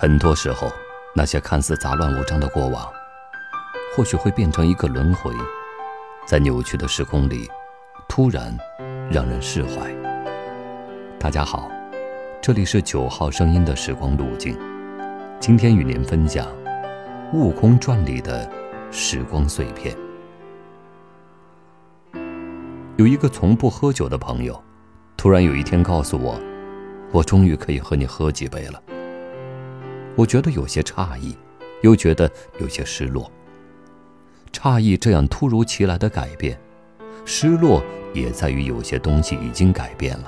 很多时候，那些看似杂乱无章的过往，或许会变成一个轮回，在扭曲的时空里，突然让人释怀。大家好，这里是九号声音的时光路径，今天与您分享《悟空传》里的时光碎片。有一个从不喝酒的朋友，突然有一天告诉我：“我终于可以和你喝几杯了。”我觉得有些诧异，又觉得有些失落。诧异这样突如其来的改变，失落也在于有些东西已经改变了。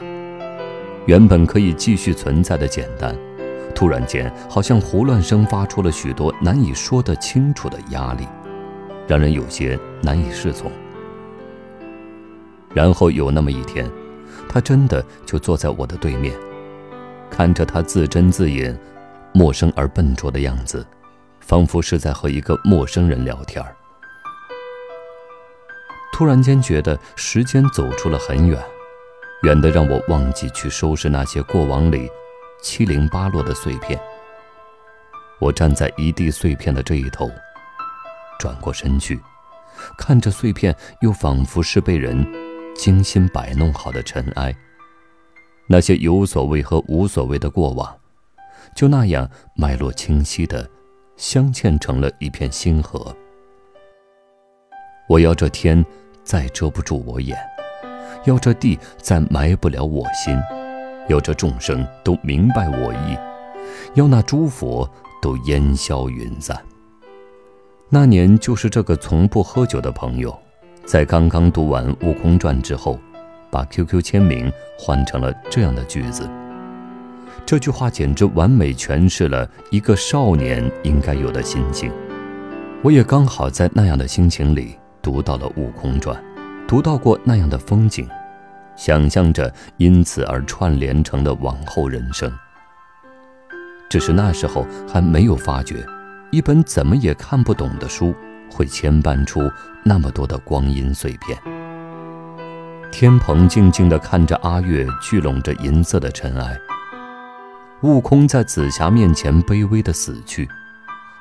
原本可以继续存在的简单，突然间好像胡乱生发出了许多难以说得清楚的压力，让人有些难以适从。然后有那么一天，他真的就坐在我的对面，看着他自斟自饮。陌生而笨拙的样子，仿佛是在和一个陌生人聊天突然间觉得时间走出了很远，远的让我忘记去收拾那些过往里七零八落的碎片。我站在一地碎片的这一头，转过身去，看着碎片，又仿佛是被人精心摆弄好的尘埃。那些有所谓和无所谓的过往。就那样脉络清晰的镶嵌成了一片星河。我要这天再遮不住我眼，要这地再埋不了我心，要这众生都明白我意，要那诸佛都烟消云散。那年就是这个从不喝酒的朋友，在刚刚读完《悟空传》之后，把 QQ 签名换成了这样的句子。这句话简直完美诠释了一个少年应该有的心境。我也刚好在那样的心情里读到了《悟空传》，读到过那样的风景，想象着因此而串联成的往后人生。只是那时候还没有发觉，一本怎么也看不懂的书会牵绊出那么多的光阴碎片。天蓬静静地看着阿月聚拢着银色的尘埃。悟空在紫霞面前卑微的死去，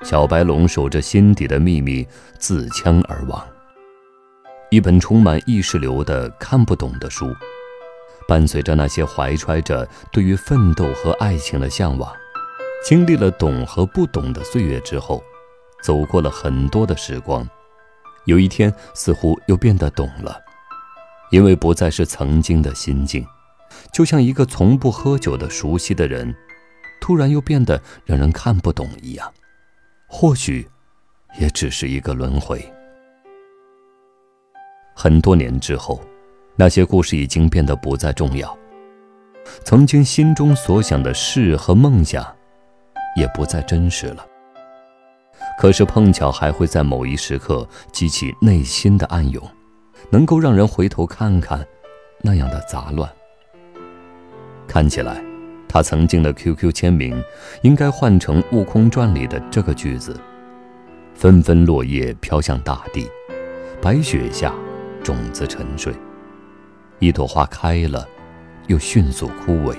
小白龙守着心底的秘密自枪而亡。一本充满意识流的看不懂的书，伴随着那些怀揣着对于奋斗和爱情的向往，经历了懂和不懂的岁月之后，走过了很多的时光，有一天似乎又变得懂了，因为不再是曾经的心境，就像一个从不喝酒的熟悉的人。突然又变得让人看不懂一样，或许，也只是一个轮回。很多年之后，那些故事已经变得不再重要，曾经心中所想的事和梦想，也不再真实了。可是碰巧还会在某一时刻激起内心的暗涌，能够让人回头看看那样的杂乱，看起来。他曾经的 QQ 签名，应该换成《悟空传》里的这个句子：“纷纷落叶飘向大地，白雪下，种子沉睡。一朵花开了，又迅速枯萎。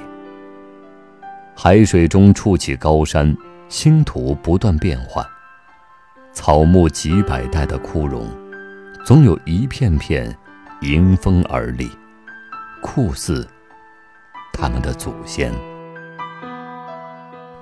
海水中触起高山，星图不断变换。草木几百代的枯荣，总有一片片迎风而立，酷似他们的祖先。”